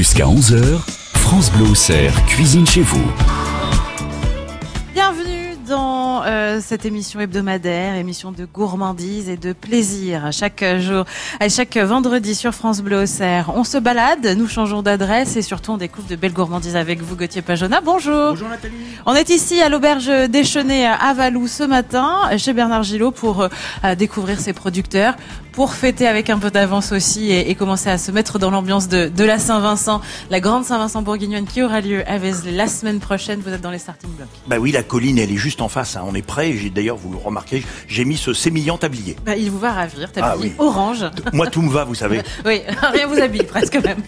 Jusqu'à 11h, France Bleu cuisine chez vous. Euh, cette émission hebdomadaire, émission de gourmandise et de plaisir. Chaque jour, à chaque vendredi sur France Bleu Auxerre, on se balade, nous changeons d'adresse et surtout on découvre de belles gourmandises avec vous, Gauthier Pajona. Bonjour. Bonjour Nathalie. On est ici à l'auberge déchaînée à Valou ce matin, chez Bernard Gillot, pour euh, découvrir ses producteurs, pour fêter avec un peu d'avance aussi et, et, commencer à se mettre dans l'ambiance de, de, la Saint-Vincent, la grande Saint-Vincent bourguignonne qui aura lieu à Vézelay la semaine prochaine. Vous êtes dans les starting blocks. Bah oui, la colline, elle est juste en face. Hein. On est prêt. J'ai d'ailleurs, vous le remarquez, j'ai mis ce sémillant tablier. Bah, il vous va ravir, tablier ah, oui. orange. Moi, tout me va, vous savez. oui, rien vous habille presque même.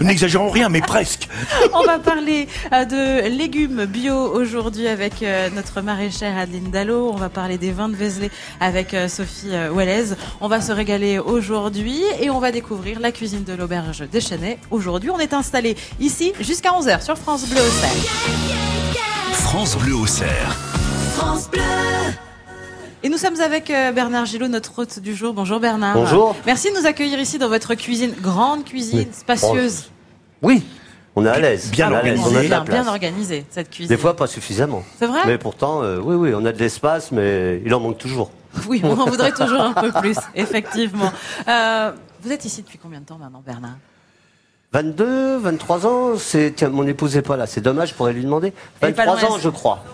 N'exagérons rien, mais presque. On va parler euh, de légumes bio aujourd'hui avec euh, notre maraîchère Adeline Dallot. On va parler des vins de Vézelay avec euh, Sophie Wellez. On va se régaler aujourd'hui et on va découvrir la cuisine de l'auberge déchaînée. Aujourd'hui, on est installé ici jusqu'à 11h sur France Bleu Auxerre. France Bleu Auxerre. France Bleu. Et nous sommes avec euh, Bernard Gillot, notre hôte du jour. Bonjour Bernard. Bonjour. Merci de nous accueillir ici dans votre cuisine, grande cuisine, spacieuse. Oui, on est à l'aise. Bien organisé. Bien, bien organisé, cette cuisine. Des fois, pas suffisamment. C'est vrai Mais pourtant, euh, oui, oui, on a de l'espace, mais il en manque toujours. Oui, on en voudrait toujours un peu plus, effectivement. Euh, vous êtes ici depuis combien de temps maintenant, Bernard? 22, 23 ans. C'est tiens, mon épouse n'est pas là. C'est dommage, je pourrais lui demander. 23 ans, je crois.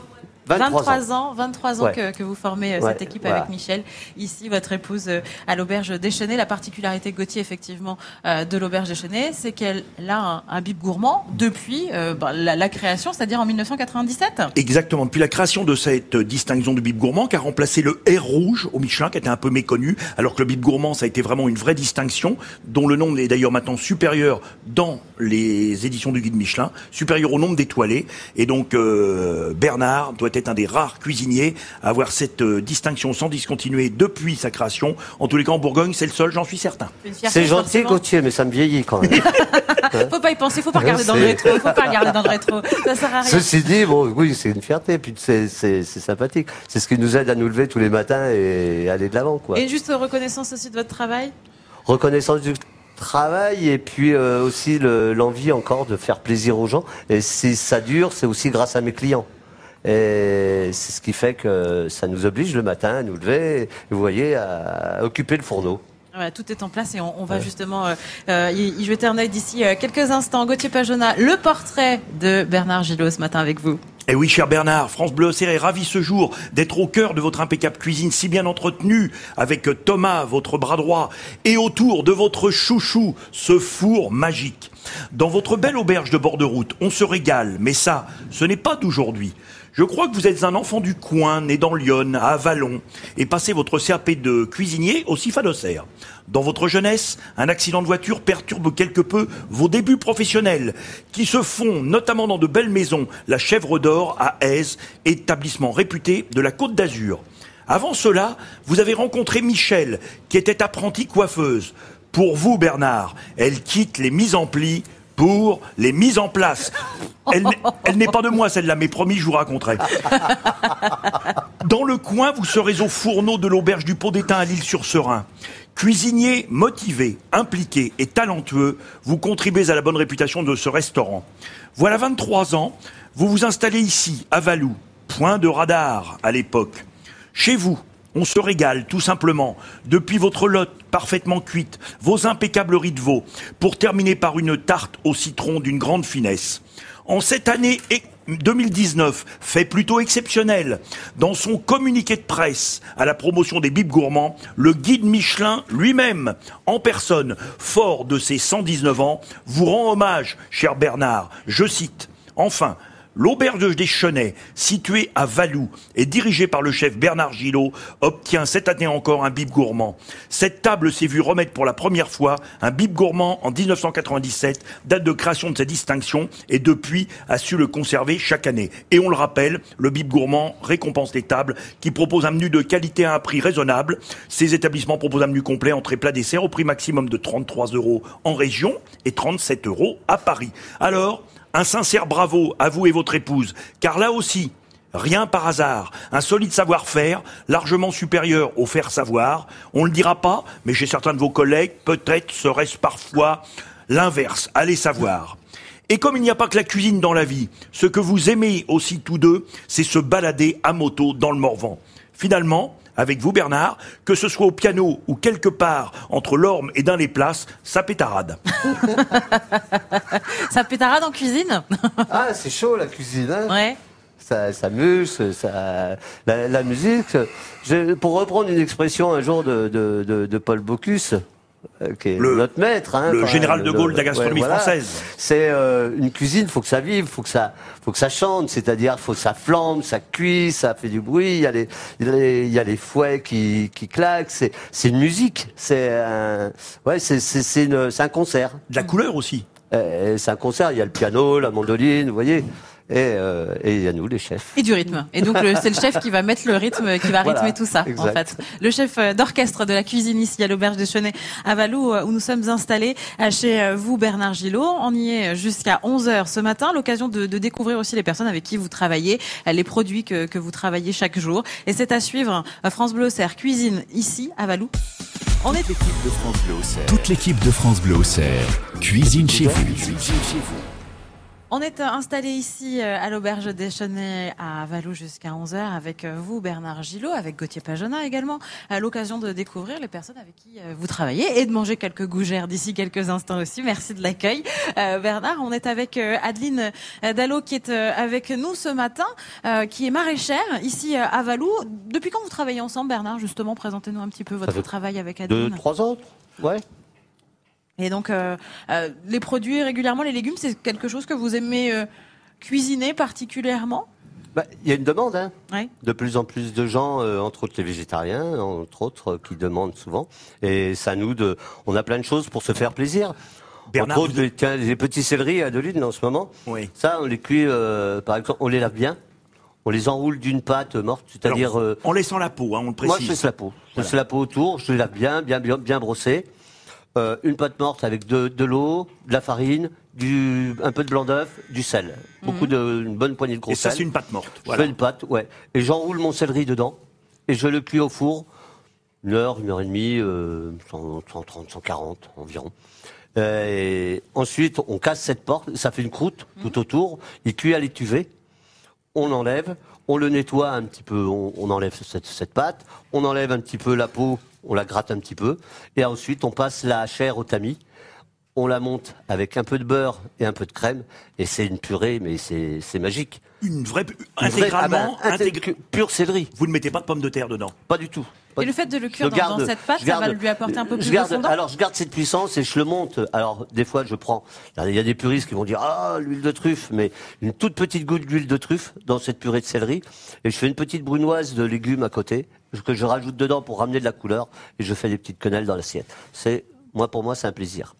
23, 23 ans, 23 ans ouais. que, que, vous formez euh, ouais, cette équipe voilà. avec Michel. Ici, votre épouse euh, à l'auberge déchaînée. La particularité Gauthier, effectivement, euh, de l'auberge déchaînée, c'est qu'elle a un, un, bib gourmand depuis euh, bah, la, la, création, c'est-à-dire en 1997. Exactement. Depuis la création de cette distinction du bib gourmand, qui a remplacé le R rouge au Michelin, qui était un peu méconnu, alors que le bib gourmand, ça a été vraiment une vraie distinction, dont le nombre est d'ailleurs maintenant supérieur dans les éditions du guide Michelin, supérieur au nombre d'étoilés. Et donc, euh, Bernard doit être un des rares cuisiniers à avoir cette euh, distinction sans discontinuer depuis sa création. En tous les cas, en Bourgogne, c'est le seul, j'en suis certain. C'est gentil, Gauthier, mais ça me vieillit quand même. faut pas y penser, faut pas regarder dans le rétro, faut pas regarder dans le rétro. Ça sert à rien. Ceci dit, bon, oui, c'est une fierté, puis c'est sympathique. C'est ce qui nous aide à nous lever tous les matins et aller de l'avant, quoi. Et juste reconnaissance aussi de votre travail? Reconnaissance du travail et puis euh, aussi l'envie le, encore de faire plaisir aux gens. Et si ça dure, c'est aussi grâce à mes clients. Et c'est ce qui fait que ça nous oblige le matin à nous lever, vous voyez, à occuper le fourneau. Ouais, tout est en place et on, on va ouais. justement euh, euh, y, y, jeter un œil d'ici euh, quelques instants. Gauthier Pajona, le portrait de Bernard Gillot ce matin avec vous. Eh oui, cher Bernard, France Bleu est ravi ce jour d'être au cœur de votre impeccable cuisine si bien entretenue avec Thomas, votre bras droit, et autour de votre chouchou, ce four magique. Dans votre belle auberge de bord de route, on se régale, mais ça, ce n'est pas d'aujourd'hui. Je crois que vous êtes un enfant du coin, né dans Lyon, à Avalon, et passé votre CAP de cuisinier au CIFA d'Auxerre. Dans votre jeunesse, un accident de voiture perturbe quelque peu vos débuts professionnels, qui se font notamment dans de belles maisons, la Chèvre d'Or à Aise, établissement réputé de la Côte d'Azur. Avant cela, vous avez rencontré Michel, qui était apprentie coiffeuse. Pour vous, Bernard, elle quitte les mises en plis pour les mises en place. Elle, n'est pas de moi celle-là, mais promis, je vous raconterai. Dans le coin, vous serez au fourneau de l'auberge du Pot d'Étain à l'île-sur-Serein. Cuisinier motivé, impliqué et talentueux, vous contribuez à la bonne réputation de ce restaurant. Voilà 23 ans, vous vous installez ici, à Valou, point de radar à l'époque. Chez vous, on se régale, tout simplement, depuis votre lotte parfaitement cuite, vos impeccables riz de veau, pour terminer par une tarte au citron d'une grande finesse. En cette année 2019, fait plutôt exceptionnel, dans son communiqué de presse à la promotion des bibes gourmands, le guide Michelin lui-même, en personne, fort de ses 119 ans, vous rend hommage, cher Bernard. Je cite, Enfin, L'auberge des Chenets, située à Valou et dirigée par le chef Bernard Gillot, obtient cette année encore un bib gourmand. Cette table s'est vue remettre pour la première fois un bib gourmand en 1997, date de création de cette distinction, et depuis a su le conserver chaque année. Et on le rappelle, le bib gourmand récompense les tables qui proposent un menu de qualité à un prix raisonnable. Ces établissements proposent un menu complet, entrée plat dessert au prix maximum de 33 euros en région et 37 euros à Paris. Alors, un sincère bravo à vous et votre épouse, car là aussi, rien par hasard, un solide savoir-faire, largement supérieur au faire savoir. On ne le dira pas, mais chez certains de vos collègues, peut-être serait-ce parfois L'inverse, allez savoir. Et comme il n'y a pas que la cuisine dans la vie, ce que vous aimez aussi tous deux, c'est se balader à moto dans le Morvan. Finalement, avec vous Bernard, que ce soit au piano ou quelque part entre l'orme et dans les places, ça pétarade. Ça pétarade en cuisine Ah, c'est chaud la cuisine. Hein Ouais. ça, ça ça, la, la musique. Je- pour reprendre une expression un jour de, de, de, de Paul Bocuse, euh, qui est Le- notre maître, hein, le général de Gaulle de la gastronomie voilà. française. C'est euh, une cuisine, faut que ça vive, faut que ça, faut que ça chante, c'est-à-dire faut que ça flambe, ça cuit, ça fait du bruit. Il y a les, il y a les, fouets qui, qui claquent. C'est, c'est une musique. C'est un, ouais, c'est, c'est, c'est, une- c'est un concert. De la couleur aussi. Euh, c'est un concert. Il y a le piano, la mandoline, vous voyez. Et, euh, et il y a nous, les chefs. Et du rythme. Et donc c'est le chef qui va mettre le rythme, qui va Voilà, rythmer tout ça, en exact. fait. Le chef euh, d'orchestre de la cuisine ici à l'auberge des Chenets à Valou, euh, où nous sommes installés euh, chez vous Bernard Gillot. On y est jusqu'à 11h ce matin. L'occasion de, de découvrir aussi les personnes avec qui vous travaillez, les produits que, que vous travaillez chaque jour. Et c'est à suivre France Bleu Auxerre Cuisine ici à Valou. On est L'équipe de France Bleu. Toute l'équipe de France Bleu Auxerre. Cuisine chez vous. On est installé ici euh, à l'auberge des Chenets à Valou jusqu'à 11h avec euh, vous Bernard Gillot, avec Gauthier Pajona également, à l'occasion de découvrir les personnes avec qui euh, vous travaillez et de manger quelques gougères d'ici quelques instants aussi. Merci de l'accueil. Euh, Bernard, on est avec Adeline Dallot qui est avec nous ce matin, euh, qui est maraîchère ici à Valou. Depuis quand vous travaillez ensemble Bernard? Justement, présentez-nous un petit peu votre travail avec Deux, Adeline. trois ans Ouais. Et donc, euh, euh, les produits régulièrement, les légumes, c'est quelque chose que vous aimez euh, cuisiner particulièrement? Bah, Il y a une demande, hein. Oui. De plus en plus de gens, euh, entre autres les végétariens, entre autres, euh, qui demandent souvent. Et ça nous de, on a plein de choses pour se faire plaisir. Bernard, entre autres, vous- les, tiens, les petits céleris à Adeline en ce moment. Oui. Ça, on les cuit, euh, par exemple, on les lave bien. On les enroule d'une pâte morte, c'est-à-dire. Euh, en laissant la peau, hein, on le moi, je précise. laisse la peau. Je Voilà. laisse la peau autour, je les lave bien, bien, bien, bien brossée. Euh, une pâte morte avec de, de l'eau, de la farine, du, un peu de blanc d'œuf, du sel. Beaucoup de, une bonne poignée de gros Et ça, sel. c'est une pâte morte. Je fais une pâte, ouais. Et j'enroule mon céleri dedans. Et je le cuis au four. Une heure, une heure et demie, euh, 100, 130, 140 environ. Euh, et ensuite, on casse cette porte. Ça fait une croûte tout autour. Il cuit à l'étuvée. On enlève. On le nettoie un petit peu. On, on enlève cette, cette pâte. On enlève un petit peu la peau. On la gratte un petit peu. Et ensuite, on passe la chair au tamis. On la monte avec un peu de beurre et un peu de crème. Et c'est une purée, mais c'est magique. Une vraie, Une vraie- intégralement, ah ben, intég- intégr- pur céleri, Vous ne mettez pas de pommes de terre dedans? pas du tout. Et le fait de le cuire dans, garde- dans cette pâte, ça va lui apporter un peu plus garde- de fondant Alors je garde cette puissance et je le monte. Alors des fois je prends. Il y a des puristes qui vont dire ah l'huile de truffe, mais une toute petite goutte d'huile de truffe dans cette purée de céleri et je fais une petite brunoise de légumes à côté que je rajoute dedans pour ramener de la couleur et je fais des petites quenelles dans l'assiette. C'est moi pour moi c'est un plaisir.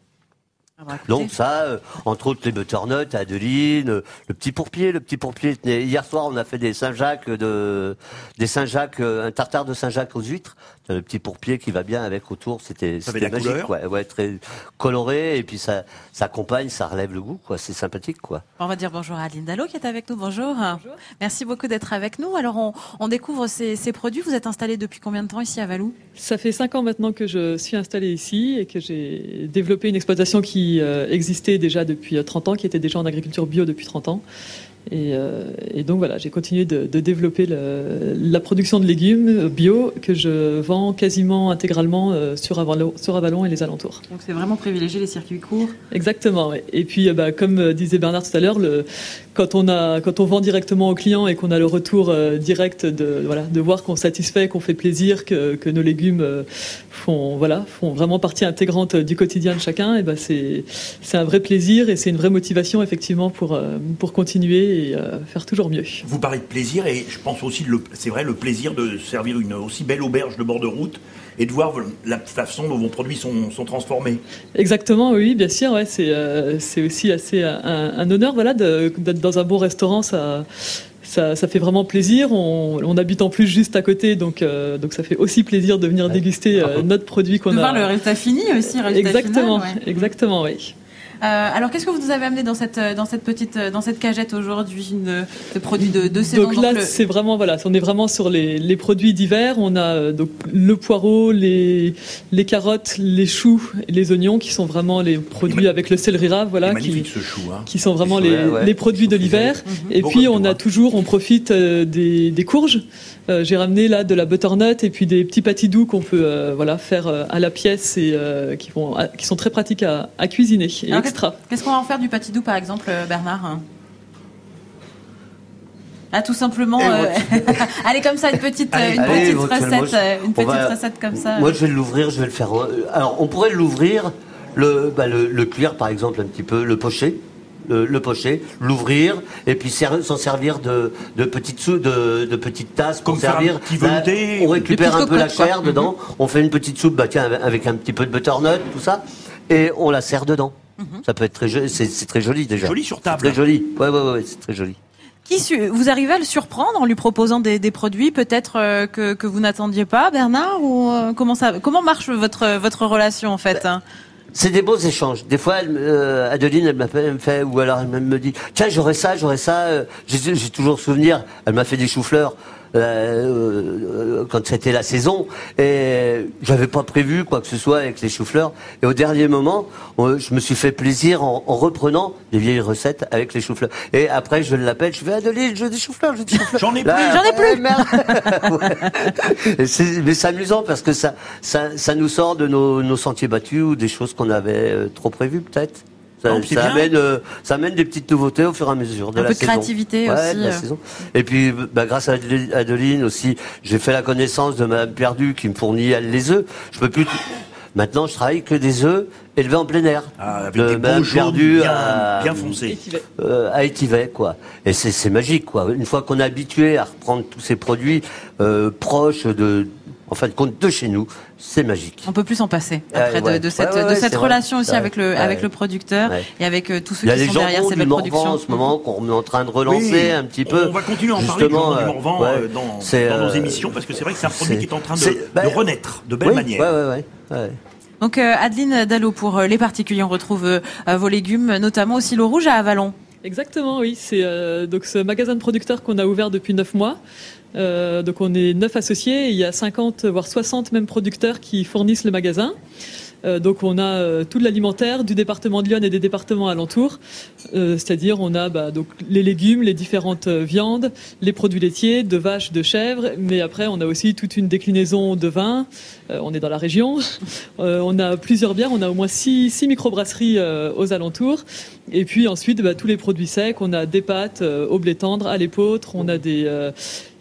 Ah bah, Donc ça, euh, entre autres les butternuts, Adeline, euh, le petit pourpier, le petit pourpier. Hier soir, on a fait des Saint-Jacques de, des Saint-Jacques, euh, un tartare de Saint-Jacques aux huîtres. Le petit pourpier qui va bien avec autour. C'était, magique, couleur. ouais, ouais, très coloré et puis ça, ça accompagne, ça relève le goût, quoi. C'est sympathique, quoi. on va dire bonjour à Adeline Dallot qui est avec nous. Bonjour. Merci beaucoup d'être avec nous. Alors, on, on découvre ces, ces produits. Vous êtes installé depuis combien de temps ici à Valou? Ça fait cinq ans maintenant que je suis installée ici et que j'ai développé une exploitation qui euh, existait déjà depuis euh, 30 ans, qui était déjà en agriculture bio depuis 30 ans. Et, euh, et donc voilà, j'ai continué de, de développer le- la production de légumes bio que je vends quasiment intégralement euh, sur, Avalon, sur Avalon et les alentours. Donc, c'est vraiment privilégier les circuits courts. Exactement. Et puis, euh, bah, comme disait Bernard tout à l'heure, quand on a, quand on vend directement aux clients et qu'on a le retour direct de, voilà, de voir qu'on satisfait, qu'on fait plaisir, que, que nos légumes font, voilà, font vraiment partie intégrante du quotidien de chacun, et ben c'est, c'est un vrai plaisir et c'est une vraie motivation effectivement pour, pour continuer et euh, faire toujours mieux. Vous parlez de plaisir et je pense aussi, c'est vrai, le plaisir de servir une aussi belle auberge de bord de route et de voir la façon dont vos produits sont, sont transformés. Exactement, oui, bien sûr. Ouais, c'est euh, c'est aussi assez un, un honneur, voilà, de- d'être dans un bon restaurant. Ça, ça, ça fait vraiment plaisir. On, on habite en plus juste à côté, donc euh, donc ça fait aussi plaisir de venir déguster euh, notre produit qu'on De a. voir le résultat fini aussi. le résultat Exactement, final, ouais. exactement, oui. Alors, qu'est-ce que vous nous avez amené dans cette dans cette petite dans cette cagette aujourd'hui de, produits de, de saison Donc là, c'est vraiment voilà, on est vraiment sur les, les produits d'hiver. On a donc le poireau, les les carottes, les choux, et les oignons qui sont vraiment les produits avec le céleri rave, voilà, qui, chou, hein. qui sont vraiment les, les produits de l'hiver. Mhm. Et puis on a toujours, on profite des, des courges. J'ai ramené là de la butternut et puis des petits pâtis doux qu'on peut voilà faire à la pièce et qui vont qui sont très pratiques à, à cuisiner et extra. Qu'est-ce qu'on va en faire du pâtis doux par exemple, Bernard ah, tout simplement. Euh, allez, comme ça, une petite, une petite recette, euh, une petite recette comme ça. Moi, je vais l'ouvrir, je vais le faire. Euh, alors, on pourrait l'ouvrir, le, bah, le, le, cuire, par exemple, un petit peu, le pocher. Le, le pocher, l'ouvrir et puis s'en servir de, de petites sous, de, de petites tasses pour servir. Bah, on récupère un peu la chair dedans, mhm. on fait une petite soupe, bah tiens, avec un petit peu de butternut, tout ça, et on la sert dedans. Mhm. Ça peut être très joli, c'est très joli déjà. Joli sur table. Très joli. Ouais, ouais, ouais, c'est très joli vous arrivez à le surprendre en lui proposant des, produits peut-être euh, que, vous n'attendiez pas, Bernard ou euh, comment ça comment marche votre votre relation en fait hein? C'est des beaux échanges. Des fois, euh, Adeline, elle m'appelle, elle me fait, ou alors elle me dit, tiens, j'aurais ça, j'aurais ça. J'ai toujours souvenir. Elle m'a fait des choux-fleurs. Euh, quand c'était la saison et j'avais pas prévu quoi que ce soit avec les choux-fleurs et au dernier moment je me suis fait plaisir en, reprenant des vieilles recettes avec les choux-fleurs et après je l'appelle je fais Adeline je veux des choux-fleurs je veux des choux-fleurs j'en ai plus. J'en ai plus. Mais c'est amusant parce que ça, ça ça nous sort de nos, nos sentiers battus ou des choses qu'on avait euh, trop prévues peut-être ça, amène, euh, ça, amène, des petites nouveautés au fur et à mesure de un la peu de créativité aussi. De la euh. saison. Et puis, bah, grâce à Adeline aussi, j'ai fait la connaissance de Madame Perdu qui me fournit elle les œufs. Je peux plus. Maintenant, je travaille que des œufs élevés en plein air. Ah, avec de des Madame Perdu bien, à, bien foncé. Euh, à Étivet, quoi. Et c'est magique, quoi. Une fois qu'on est habitué à reprendre tous ces produits euh, proches de en fin de compte, de chez nous. C'est magique. On peut plus s'en passer après de, cette, de cette relation aussi avec le, avec le producteur et avec euh, tous ceux qui sont derrière cette belle production. en ce moment qu'on est en train de relancer un petit peu. On va continuer à en parler du Morvan euh, dans, dans, nos émissions parce que c'est vrai que c'est un produit qui est en train de, bah, de renaître de belle manière. Ouais, ouais, ouais. Donc euh, Adeline Dallot, pour les particuliers, on retrouve vos légumes, notamment au silo rouge à Avalon. Exactement, oui. C'est donc ce magasin de producteurs qu'on a ouvert depuis neuf mois. Euh, donc on est neuf associés, il y a 50 voire 60 même producteurs qui fournissent le magasin. Euh, donc on a euh, tout l'alimentaire du département de Lyon et des départements alentours, c'est-à-dire on a bah, donc les légumes, les différentes viandes, les produits laitiers, de vaches, de chèvres, mais après on a aussi toute une déclinaison de vin. on est dans la région, on a plusieurs bières, on a au moins six, six microbrasseries aux alentours, et puis ensuite bah, tous les produits secs, on a des pâtes au blé tendre, à l'épeautre, on a des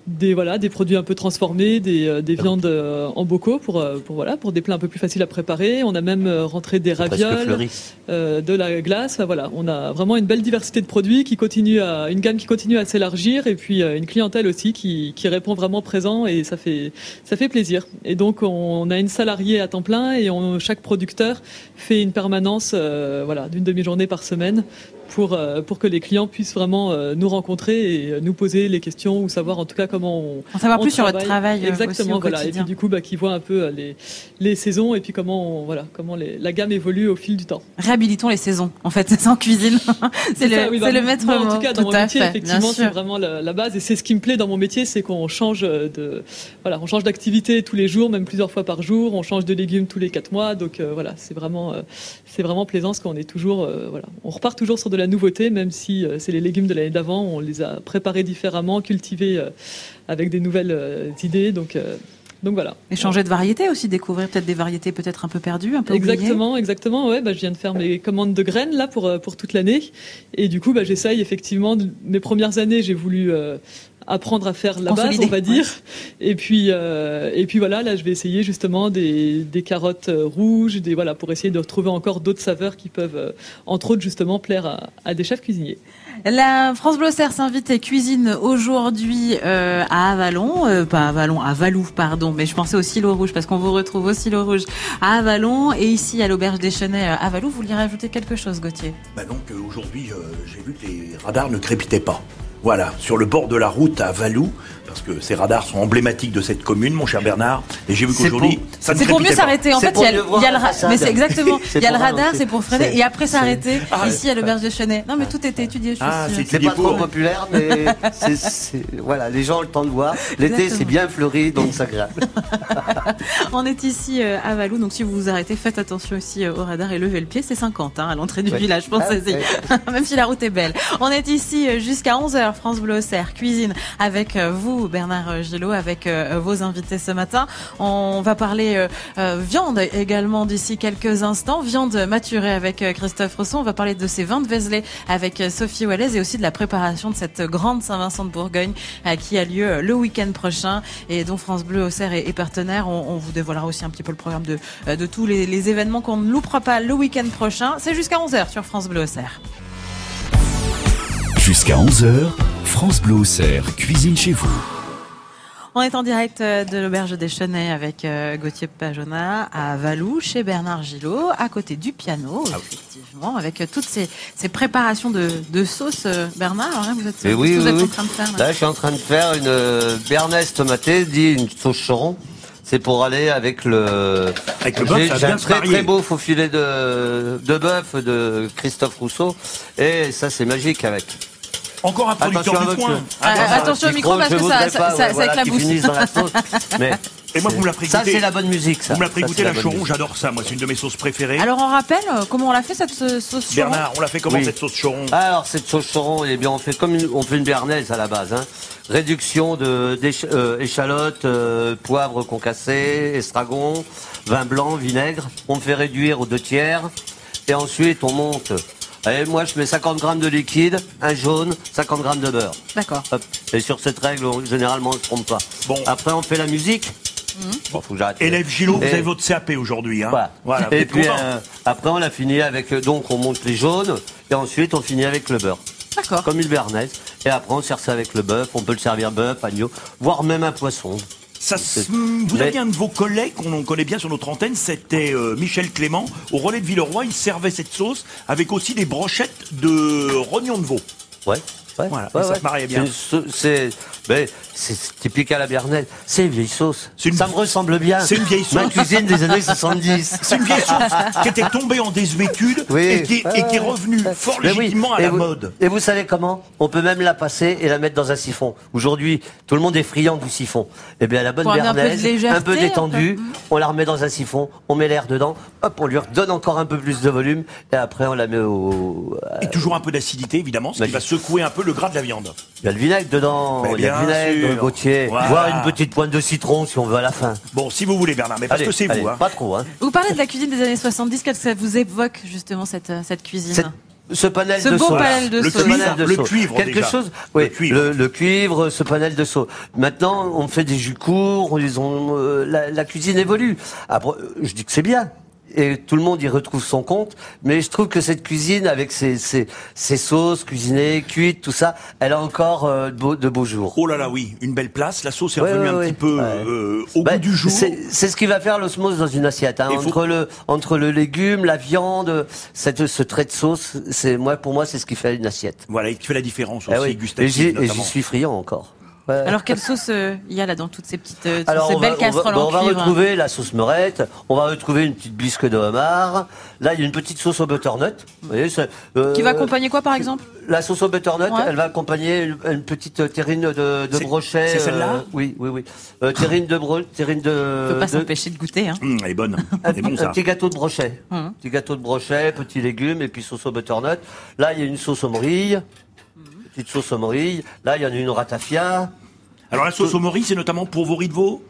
des voilà des produits un peu transformés, des, euh, des viandes euh, en bocaux pour euh, pour voilà pour des plats un peu plus faciles à préparer. On a même rentré des ravioles, de la glace. voilà, on a vraiment une belle diversité de produits qui continue à une gamme qui continue à s'élargir et puis une clientèle aussi qui, qui répond vraiment présent et ça fait ça fait plaisir. Et donc on, a une salariée à temps plein et on, chaque producteur fait une permanence voilà d'une demi-journée par semaine pour, euh, pour que les clients puissent vraiment euh, nous rencontrer et euh, nous poser les questions ou savoir en tout cas comment on. En savoir plus sur votre travail. Exactement, aussi voilà. Et puis du coup, bah, qui voient un peu les, les saisons et puis comment, voilà, comment les, la gamme évolue au fil du temps. Réhabilitons les saisons, en fait, c'est en cuisine. c'est le, oui, bah, le maître En tout cas, dans mon métier, effectivement, c'est vraiment la, la, base et c'est ce qui me plaît dans mon métier, c'est qu'on change de, voilà, on change d'activité tous les jours, même plusieurs fois par jour. On change de légumes tous les quatre mois, donc voilà, c'est vraiment, c'est vraiment plaisant parce qu'on est toujours, voilà, on repart toujours sur de la nouveauté, même si euh, c'est les légumes de l'année d'avant, on les a préparés différemment, cultivés euh, avec des nouvelles euh, idées. Donc, donc voilà. Et changer de variété aussi, découvrir peut-être des variétés peut-être un peu perdues, un peu Exactement, exactement. Ouais, bah, je viens de faire mes commandes de graines là pour pour toute l'année, et du coup, bah, j'essaye effectivement. Mes premières années, j'ai voulu apprendre à faire la base, on va dire. Et puis euh, et puis voilà, là je vais essayer justement des, des carottes euh, rouges, des voilà pour essayer de retrouver encore d'autres saveurs qui peuvent euh, entre autres justement plaire à, à des chefs cuisiniers. La France Blosser s'invite et cuisine aujourd'hui euh, à Avalon, euh, pas à Avalon, à Valou, pardon, mais je pensais au Silo Rouge parce qu'on vous retrouve au Silo Rouge à Avalon et ici à l'Auberge des Chenets à Valou. Vous vouliez rajouter quelque chose, Gauthier? Bah Donc aujourd'hui, j'ai vu que les radars ne crépitaient pas. Voilà, sur le bord de la route à Valou, parce que ces radars sont emblématiques de cette commune, mon cher Bernard. Et j'ai vu qu'aujourd'hui, ça ne C'est pour mieux s'arrêter. En C'est fait, pour il y a, mieux voir il y a le la ra- façade. mais c'est exactement. Il y a le radar, c'est pour freiner et après s'arrêter Ah, ici à l'auberge de Chenet. Non, mais tout était étudié. Je suis Ah, c'est pas trop populaire, mais voilà, les gens ont le temps de voir. L'été, c'est bien fleuri, donc c'est agréable. On est ici euh, à Valou, donc si vous vous arrêtez, faites attention aussi euh, au radar et levez le pied. C'est 50 hein, à l'entrée du Ouais. village, pensez-y. Ah, Même si la route est belle. On est ici euh, jusqu'à 11h, France Bleu Auxerre, cuisine, avec euh, vous, Bernard Gillot, avec euh, vos invités ce matin. On va parler euh, euh, viande également d'ici quelques instants. Viande maturée avec Christophe Rousseau. On va parler de ces vins de Vézelay avec Sophie Wallace et aussi de la préparation de cette grande Saint-Vincent de Bourgogne qui a lieu le week-end prochain et dont France Bleu Auxerre est, partenaire. On, vous dévoilera aussi un petit peu le programme de, tous les, les événements qu'on ne loupera pas le week-end prochain. C'est jusqu'à 11h sur France Bleu Auxerre. Jusqu'à 11h, France Bleu Auxerre, cuisine chez vous. On est en direct euh, de l'auberge des Chenets avec euh, Gauthier Pajona à Valou, chez Bernard Gillot, à côté du piano, Ah effectivement, avec euh, toutes ces, ces préparations de, de sauce. Bernard, hein, vous êtes, oui, vous oui, êtes oui. en train de faire là? Là, je suis en train de faire une béarnaise tomatée, dit une sauce choron. C'est pour aller avec le. Avec le bœuf, J'ai un très marier. très beau faux filet de, de bœuf de Christophe Rousseau. Et ça, c'est magique avec. Encore un producteur Attention du coin. Ah, Attention. attention au micro, parce que ça- ça- pas, ça- ouais, ça voilà, éclabousse. qu'il finisse dans la sauce. Mais Et moi, vous me la ça, goûter. c'est la bonne musique, ça. Vous me la c'est la bonne choron, j'adore ça. Moi, c'est une de mes sauces préférées. Alors on rappelle euh, comment on l'a fait cette sauce choron Bernard, on l'a fait comment Oui. cette sauce choron Alors cette sauce choron, eh bien on fait comme une, on fait une béarnaise à la base. Hein. Réduction de euh, échalotes, euh, poivre concassé, estragon, vin blanc, vinaigre. On fait réduire aux deux tiers et ensuite on monte. Allez, moi je mets 50 grammes de liquide, un jaune, 50 grammes de beurre. D'accord. Hop. Et sur cette règle, on- généralement on ne se trompe pas. Bon. Après on fait la musique. Bon, faut que j'arrête. Élève Gillot, vous Et- avez votre CAP aujourd'hui. Hein. Voilà. Voilà, vous et êtes puis content euh, après on l'a fini avec euh, donc on monte les jaunes et ensuite on finit avec le beurre. D'accord. Comme une béarnaise. Et après, on sert ça avec le bœuf. On peut le servir bœuf, agneau, voire même un poisson. Ça, vous Mais- aviez un de vos collègues qu'on connaît bien sur notre antenne, c'était euh, Michel Clément. Au relais de Villeroy, il servait cette sauce avec aussi des brochettes de rognon de veau. Ouais. Ouais, Voilà, ouais, ça ouais. se mariait bien. C'est ben, c'est typique à la béarnaise. C'est une vieille sauce. Une- Ça me ressemble bien. C'est une vieille Ma sauce. cuisine des années 70. C'est une vieille sauce qui était tombée en désuétude Oui. et, qui, et qui est revenue fort Mais oui. légitimement à Et la vous- mode. Et vous savez comment? On peut même la passer et la mettre dans un siphon. Aujourd'hui, tout le monde est friand du siphon. Eh bien, la bonne amener un un peu détendue, on la remet dans un siphon, on met l'air dedans, hop, on lui redonne encore un peu plus de volume et après on la met au. Et toujours un peu d'acidité, évidemment, ce qui va secouer un peu le gras de la viande. Il y a le vinaigre dedans, Mais il y a bien le vinaigre, sûr. le Gauthier, Voilà. voire une petite pointe de citron si on veut à la fin. Bon, si vous voulez, Bernard, mais parce Allez, que c'est allez, vous. Hein. Pas trop, hein. Vous parlez de la cuisine des années 70, qu'est-ce que ça vous évoque justement cette, euh, cette cuisine Cette- ce panel Ce de beau sauce. panel de Le sauce. cuivre, le cuivre, Quelque déjà. chose, Le cuivre. le, le cuivre, ce panel de sauce. Maintenant, on fait des jus courts, ils ont, euh, la, la cuisine évolue. Après, euh, je dis que c'est bien. Et tout le monde y retrouve son compte, mais je trouve que cette cuisine, avec ses, ses, ses sauces cuisinées, cuites, tout ça, elle a encore euh, de, beaux, de beaux jours. Oh là là, oui, une belle place. La sauce est revenue un petit peu euh, au goût du jour. C'est ce qui va faire l'osmose dans une assiette. Hein. Faut- Entre le entre le légume, la viande, cette, ce trait de sauce, c'est moi pour moi c'est ce qui fait une assiette. Voilà, et qui fait la différence Ah aussi. Et gustative et j'y suis friand encore. Ouais. Alors quelle sauce euh, il y a là dans toutes ces petites, euh, toutes Alors, ces on va, belles on va- casseroles bon, en on va cuivre hein. retrouver la sauce meurette, on va retrouver une petite bisque de homard. Là, il y a une petite sauce au butternut. Vous voyez, euh, Qui va accompagner quoi par exemple? La sauce au butternut, Ouais. elle va accompagner une, une petite terrine de, brochet. c'est celle-là? euh, Oui, oui, oui. Euh, terrine de bro, terrine de. On peut pas s'empêcher de goûter. Hein. Hum, elle est bonne. bon un petit gâteau de brochet. Mhm. Petit gâteau de brochet, petits légumes et puis sauce au butternut. Là, il y a une sauce aux morilles. Petite sauce aux morilles. Là, il y en a une ratafia. Alors la sauce au mori, c'est notamment pour vos riz de veau?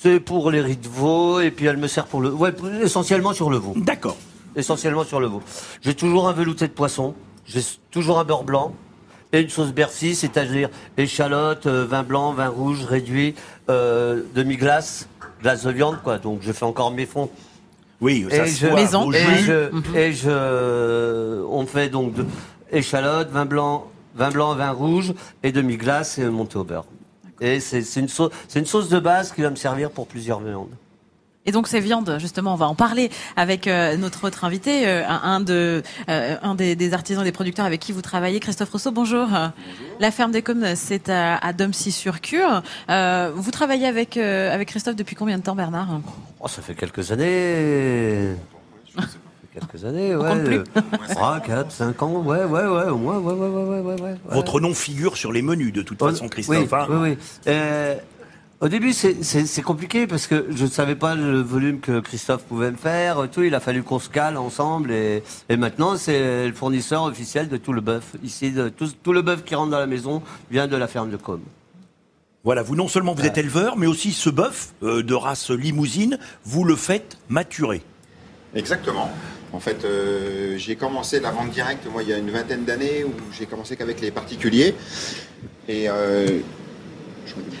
C'est pour les riz de veau et puis elle me sert pour le. Ouais, essentiellement sur le veau. D'accord. Essentiellement sur le veau. J'ai toujours un velouté de poisson. J'ai toujours un beurre blanc. Et une sauce Bercy, c'est-à-dire échalote, euh, vin blanc, vin rouge réduit, euh, demi-glace, glace de viande, quoi. Donc je fais encore mes fonds Oui, ça Et se je- voit Maison. au Et jus. je, et je, on fait donc de, échalote, vin blanc, vin blanc, vin rouge et demi-glace et monté au beurre. Et c'est une sauce, c'est une sauce de base qui va me servir pour plusieurs viandes. Et donc ces viandes, justement, on va en parler avec euh, notre autre invité, euh, un, un de, euh, un des, des artisans, des producteurs avec qui vous travaillez, Christophe Rousseau. Bonjour. La ferme des Cônes, c'est à, à Domcy-sur-Cure. Euh, vous travaillez avec euh, avec Christophe depuis combien de temps, Bernard? Oh, ça fait quelques années. Quelques années, ouais. compte plus. 3, 4, 5 ans, ouais, ouais, ouais, au moins, ouais, ouais, ouais, ouais, ouais, ouais. Votre nom figure sur les menus de toute façon, Christophe. Oui, hein. oui, oui. Euh, au début, c'est- compliqué parce que je ne savais pas le volume que Christophe pouvait me faire. Tout, il a fallu qu'on se cale ensemble et, et maintenant, c'est le fournisseur officiel de tout le bœuf. Ici, de, tout, tout le bœuf qui rentre dans la maison vient de la ferme de Côme. Voilà, vous non seulement vous êtes éleveur, mais aussi ce bœuf euh, de race limousine, vous le faites maturer. Exactement. En fait, euh, j'ai commencé la vente directe, moi, il y a une vingtaine d'années, où j'ai commencé qu'avec les particuliers. Et euh,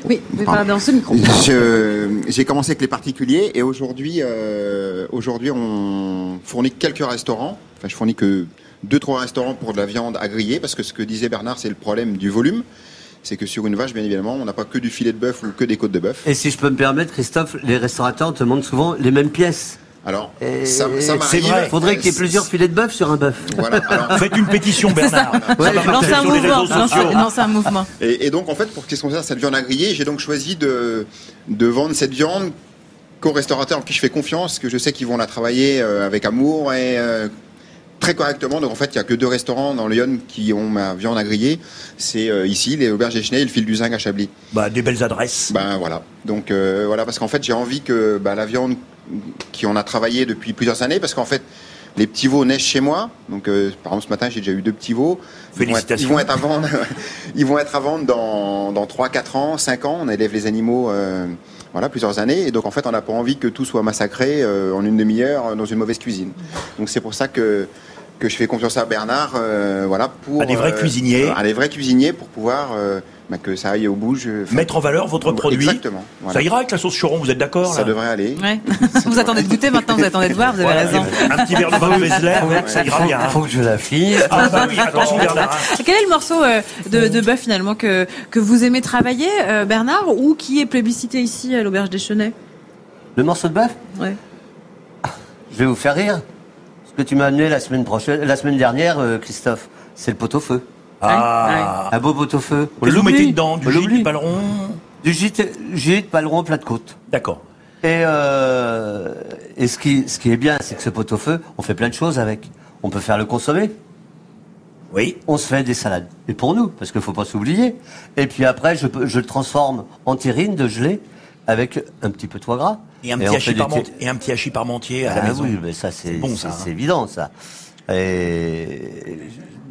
Oui, vous pouvez parler dans ce micro. je- j'ai commencé avec les particuliers, et aujourd'hui, euh, aujourd'hui, on fournit quelques restaurants. Enfin, je fournis que deux, trois restaurants pour de la viande à griller, parce que ce que disait Bernard, c'est le problème du volume. C'est que sur une vache, bien évidemment, on n'a pas que du filet de bœuf ou que des côtes de bœuf. Et si je peux me permettre, Christophe, les restaurateurs te demandent souvent les mêmes pièces. Alors, Et ça, ça c'est m'arrive. vrai. Il faudrait qu'il y ait plusieurs filets de bœuf sur un bœuf. Voilà. Alors, Faites une pétition, Bernard. Ouais, Lancez un lancez un mouvement. Et, et donc, en fait, pour ce qui concerne cette viande à griller, j'ai donc choisi de, de vendre cette viande qu'aux restaurateurs en qui je fais confiance, que je sais qu'ils vont la travailler euh, avec amour et euh, très correctement. Donc, en fait, il n'y a que deux restaurants dans Lyon qui ont ma viande à griller. C'est euh, ici, les Auberges Deschenay et le Fil du Zinc à Chablis. Bah, des belles adresses. Ben voilà. Donc, euh, voilà, parce qu'en fait, j'ai envie que bah, la viande qui on a travaillé depuis plusieurs années, parce qu'en fait, les petits veaux naissent chez moi. Donc, euh, par exemple, ce matin, j'ai déjà eu deux petits veaux. Ils vont être- Félicitations. Ils vont être à vendre, ils vont être à vendre dans, dans 3, 4 ans, 5 ans. On élève les animaux, euh, voilà, plusieurs années. Et donc, en fait, on n'a pas envie que tout soit massacré euh, en une demi-heure dans une mauvaise cuisine. Donc, c'est pour ça que, que je fais confiance à Bernard, euh, voilà, pour. À des vrais euh, cuisiniers. À des vrais cuisiniers pour pouvoir, euh, bah, que ça aille au bout. Je- enfin, Mettre en valeur votre produit. Exactement. voilà. Ça ira avec la sauce choron, vous êtes d'accord Ça là devrait aller. Ouais. vous attendez de goûter maintenant, vous attendez de voir, vous avez Voilà, raison. Un petit verre de vin Vézelaire, ça ira bien. hein. Faut que je la finisse. Ah bah oui, attention Bernard. hein. Quel est le morceau euh, de, de bœuf finalement que, que vous aimez travailler, euh, Bernard, ou qui est plébiscité ici à l'Auberge des Chenets? Le morceau de bœuf? Ouais. Je vais vous faire rire. Que tu m'as amené la semaine prochaine, la semaine dernière, euh, Christophe, c'est le pot-au-feu. Ah. Un beau pot-au-feu. Qu'est-ce que vous l'oublie. mettez dedans Du On l'oublie. du paleron Du jus de paleron plat de côte. D'accord. Et, euh, et ce, qui, ce qui est bien, c'est que ce pot-au-feu, on fait plein de choses avec. On peut faire le consommer, Oui. on se fait des salades. Et pour nous, parce qu'il faut pas s'oublier. Et puis après, je, peux- je le transforme en terrine de gelée avec un petit peu de foie gras. Et un, petit hachis parmentier, et un petit hachis parmentier à la Ah maison. oui, mais ça c'est bon, ça, hein. c'est évident ça. Et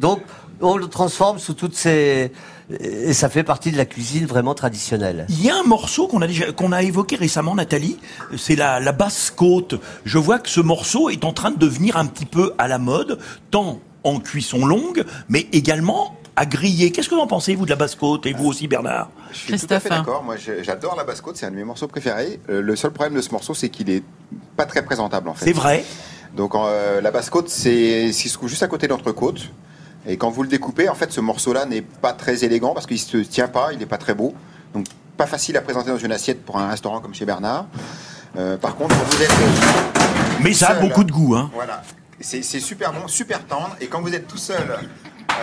donc on le transforme sous toutes ces et ça fait partie de la cuisine vraiment traditionnelle. Il y a un morceau qu'on a déjà qu'on a évoqué récemment, Nathalie. C'est la, la basse côte. Je vois que ce morceau est en train de devenir un petit peu à la mode, tant en cuisson longue, mais également à griller. Qu'est-ce que vous en pensez, vous, de la basse côte Et vous aussi, Bernard Je suis tout à Christophe, fait d'accord. Moi, j'adore la basse-côte. C'est un de mes morceaux préférés. Euh, le seul problème de ce morceau, c'est qu'il est pas très présentable, en fait. C'est vrai Donc, euh, la basse-côte, c'est ce qui se trouve juste à côté de l'entrecôte. Et quand vous le découpez, en fait, ce morceau-là n'est pas très élégant parce qu'il se tient pas, il n'est pas très beau. Donc, pas facile à présenter dans une assiette pour un restaurant comme chez Bernard. Euh, par contre, quand vous êtes Mais ça a beaucoup de goût, hein. Voilà. C'est c'est super bon, super tendre. Et quand vous êtes tout seul,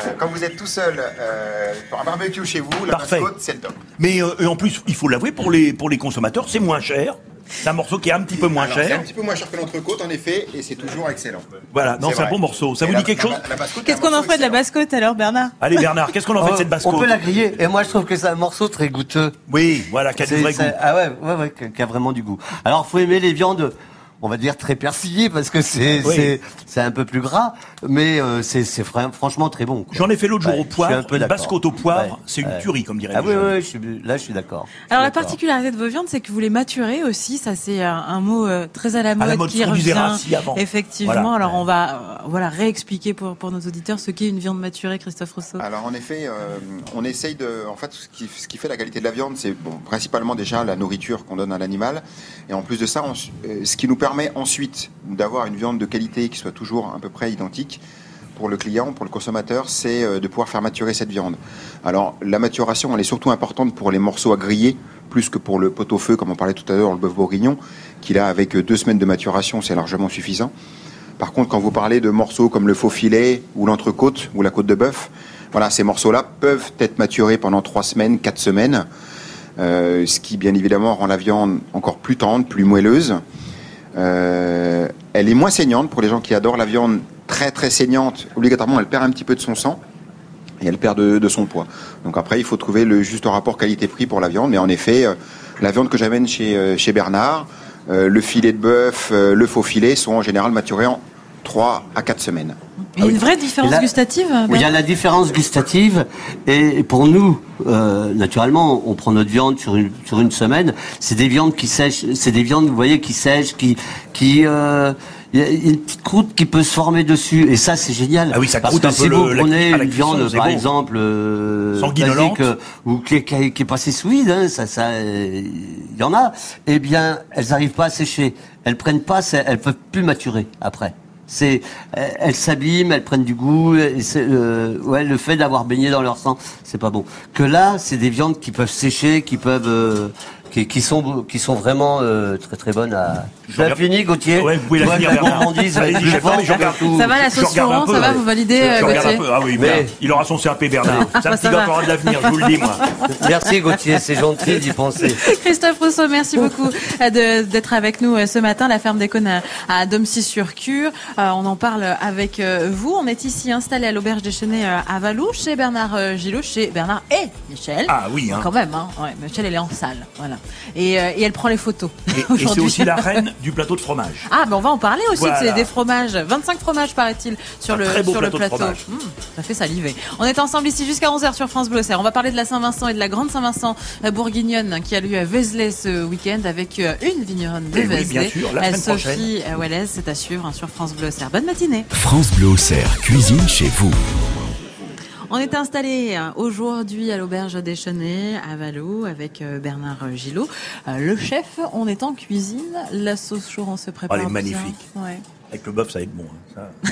euh, quand vous êtes tout seul euh, pour un barbecue chez vous, la Parfait. basse-côte, c'est le top. Mais euh, en plus, il faut l'avouer, pour les, pour les consommateurs, c'est moins cher. C'est un morceau qui est un petit peu moins Alors, C'est un cher. petit peu moins cher que l'entrecôte, en effet, et c'est toujours excellent. Voilà, non, c'est un bon morceau. Ça Et vous la- dit quelque la- chose basse-côte, Qu'est-ce qu'on en fait de la basse-côte alors, Bernard? Allez, Bernard, qu'est-ce qu'on en fait de cette basse Oh, on côte peut la griller. Et moi je trouve que c'est un morceau très goûteux. Oui, voilà, qui a du vrai goût. Ah ouais, qui a vraiment du goût. Alors faut aimer les viandes. On va dire très persillées parce que c'est Oui. c'est un peu plus gras, mais euh, c'est c'est fran- franchement très bon. J'en ai fait l'autre jour Ouais, au poivre. peu Une côte au poivre, Ouais, c'est une ouais. tuerie, comme dirait Ah oui, oui, oui, je suis, là je suis d'accord. Alors la particularité de vos viandes, c'est que vous les maturez aussi. Ça, c'est un, un mot euh, très à la mode, la mode, qui revient. Avant. Effectivement. Voilà. Alors on va euh, voilà réexpliquer pour pour nos auditeurs ce qu'est une viande maturée, Christophe Rousseau. Alors en effet, euh, on essaye de, en fait, ce qui, ce qui fait la qualité de la viande, c'est bon, principalement déjà la nourriture qu'on donne à l'animal, et en plus de ça, on euh, ce qui nous permet ensuite d'avoir une viande de qualité qui soit toujours à peu près identique, pour pour le client, pour le consommateur, c'est euh, de pouvoir faire maturer cette viande. Alors, la maturation, elle est surtout importante pour les morceaux à griller, plus que pour le pot-au-feu, comme on parlait tout à l'heure, le bœuf bourguignon, qui là, avec deux semaines de maturation, c'est largement suffisant. Par contre, quand vous parlez de morceaux comme le faux filet ou l'entrecôte ou la côte de bœuf, voilà, ces morceaux-là peuvent être maturés pendant trois semaines, quatre semaines, euh, ce qui bien évidemment rend la viande encore plus tendre, plus moelleuse. Euh, elle est moins saignante pour les gens qui adorent la viande très très saignante. Obligatoirement, elle perd un petit peu de son sang et elle perd de, son poids. Donc après, il faut trouver le juste rapport qualité-prix pour la viande. Mais en effet, euh, la viande que j'amène chez, euh, chez Bernard, le filet de bœuf, le faux filet sont en général maturés en 3 à 4 semaines. Il y a une vraie différence gustative Il y a la différence gustative et pour nous, euh, naturellement, on prend notre viande sur une sur une semaine. C'est des viandes qui sèchent, c'est des viandes, vous voyez, qui sèchent, qui qui euh, il y a une petite croûte qui peut se former dessus et ça c'est génial. Ah oui, ça Parce croûte que un si peu vous le- prenez la une viande par bon. exemple euh, basique, euh, ou qui est, qui est- qui est passée sous vide, hein, ça ça euh, il y en a. Eh bien, elles n'arrivent pas à sécher. Elles prennent pas, elles peuvent plus maturer après. C'est, elles s'abîment, elles prennent du goût. Euh, ouais, le fait d'avoir baigné dans leur sang, c'est pas bon. Que là, c'est des viandes qui peuvent sécher, qui peuvent, euh, qui, qui sont, qui sont vraiment euh, très très bonnes à. As regarde- fini, Gauthier Ouais, vous pouvez la finir, la gourmandise plus je regarde tout. Ça va la Je sauce ça va, vous validez Je euh, regarde un Gauthier peu. Ah oui, Mais- il aura son CAP Bernard. C'est un Ça petit va. gars aura de l'avenir, je vous le dis moi. Merci Gauthier, c'est gentil d'y penser. Christophe Rousseau, merci beaucoup euh, d'être avec nous ce matin. La ferme des cônes à, Domcy-sur-Cure. On en parle avec vous. On est ici installé à l'auberge des Chenets à Valou, chez Bernard Gillot, chez Bernard et Michel. Ah oui, hein. Quand même, hein. Ouais, Michel, elle est en salle. Voilà. Et, euh, et elle prend les photos. Et, et c'est aussi la reine du plateau de fromage. Ah, ben on va en parler aussi Voilà. de des fromages. 25 fromages, paraît-il, sur le, très beau sur le plateau de plateau. fromage. Mmh, ça fait saliver. On est ensemble ici jusqu'à 11h sur France Bleu. On va parler de la Saint-Vincent et de la Grande Saint-Vincent euh, bourguignonne qui a lieu à Vézelay ce week-end avec euh, une vigneronne de Eh oui, Vézelay. bien sûr, la semaine Sophie Wellez, c'est à suivre hein, sur France Bleu. Bonne matinée. France Bleu Auxerre, cuisine chez vous. On est installé euh, aujourd'hui à l'auberge des Chenets à Valou avec euh, Bernard euh, Gillot, Euh, le chef. On est en cuisine. La sauce Choron se prépare. Elle est magnifique. Ouais. Avec le bœuf, ça va être bon. hein, ça.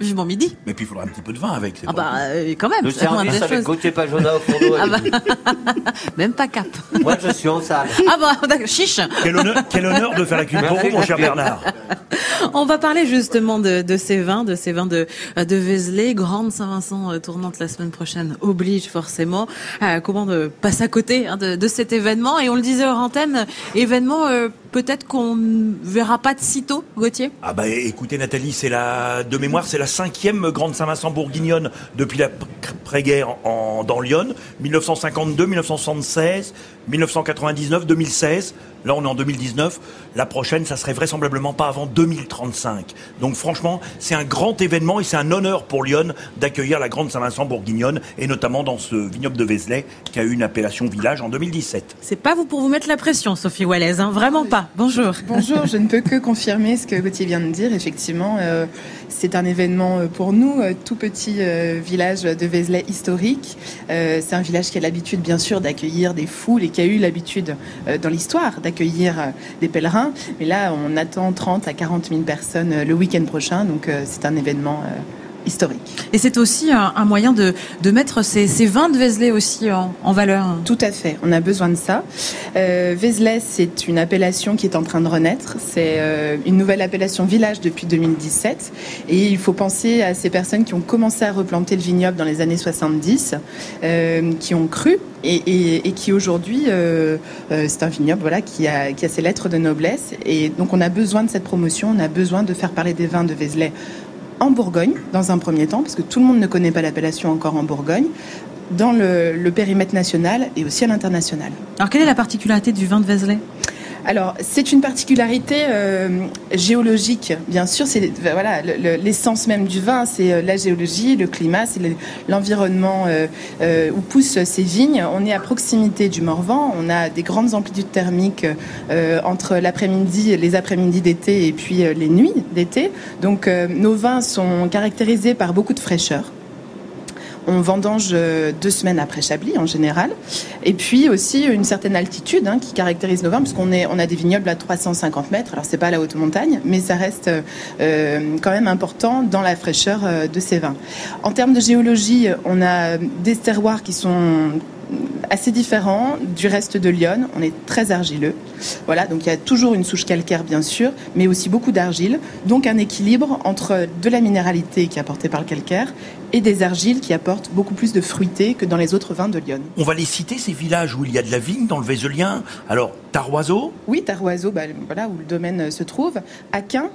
Vivement midi. Mais puis il faudra un petit peu de vin avec. c'est Ah pas bah euh, quand même, Le c'est la moindre service des avec choses. Gauthier Pajona au fourneau. Ah bah, même pas cap. Moi, je suis en salle. Ah bah d'accord, chiche. Quel honneur, quel honneur de faire la cuisine pour vous, mon cher Bernard. On va parler justement de, de ces vins, de ces vins de, de Vézelay. Grande Saint-Vincent euh, tournante la semaine prochaine oblige forcément. Euh, comment ne passer à côté hein, de, de cet événement Et on le disait hors antenne, événement euh, peut-être qu'on ne verra pas de sitôt, Gauthier? Ah bah écoutez Nathalie, c'est la de mémoire, c'est la cinquième grande Saint-Vincent bourguignonne depuis la pr- pré-guerre dans Lyon, 1952, 1976, 1999, 2016. Là, on est en 2019. La prochaine, ça serait vraisemblablement pas avant 2035. Donc, franchement, c'est un grand événement et c'est un honneur pour Lyon d'accueillir la grande Saint-Vincent bourguignonne et notamment dans ce vignoble de Vézelay qui a eu une appellation village en 2017. C'est pas vous pour vous mettre la pression, Sophie Wallace, hein, vraiment pas. Bonjour. Bonjour, je ne peux que confirmer ce que Gauthier vient de dire. Effectivement, euh, c'est un événement euh, pour nous, euh, tout petit euh, village de Vézelay historique. C'est un village qui a l'habitude, bien sûr, d'accueillir des foules et qui a eu l'habitude dans l'histoire d'accueillir des pèlerins. Mais là, on attend 30 à 40 000 personnes le week-end prochain, donc c'est un événement historique. Et c'est aussi un, un moyen de, de mettre ces, ces vins de Vézelay aussi en, en valeur. Tout à fait, on a besoin de ça. Euh, Vézelay, c'est une appellation qui est en train de renaître. C'est euh, une nouvelle appellation village depuis 2017. Et il faut penser à ces personnes qui ont commencé à replanter le vignoble dans les années 70, euh, qui ont cru et, et- et qui aujourd'hui, euh, c'est un vignoble voilà, qui, a, qui a ses lettres de noblesse. Et donc on a besoin de cette promotion, on a besoin de faire parler des vins de Vézelay en Bourgogne, dans un premier temps, parce que tout le monde ne connaît pas l'appellation encore en Bourgogne, dans le, périmètre national et aussi à l'international. Alors quelle est la particularité du vin de Vézelay? Alors, c'est une particularité euh, géologique, bien sûr. C'est voilà le- le- l'essence même du vin, c'est euh, la géologie, le climat, c'est le- l'environnement euh, où poussent ces vignes. On est à proximité du Morvan. On a des grandes amplitudes thermiques entre l'après-midi, les après-midi d'été et puis les nuits d'été. Donc, nos vins sont caractérisés par beaucoup de fraîcheur. On vendange euh, deux semaines après Chablis en général. Et puis aussi une certaine altitude hein, qui caractérise nos vins, parce on a des vignobles à 350 mètres. Alors c'est pas la haute montagne, mais ça reste euh, quand même important dans la fraîcheur euh, de ces vins. En termes de géologie, on a des terroirs qui sont assez différent du reste de Lyon. On est très argileux. Voilà, donc il y a toujours une souche calcaire, bien sûr, mais aussi beaucoup d'argile. Donc un équilibre entre de la minéralité qui est apportée par le calcaire et des argiles qui apportent beaucoup plus de fruité que dans les autres vins de Lyon. On va les citer, ces villages où il y a de la vigne dans le Vézelien. Alors, Taroiseau? Oui, Taroiseau, bah, voilà où le domaine se trouve. Aquin,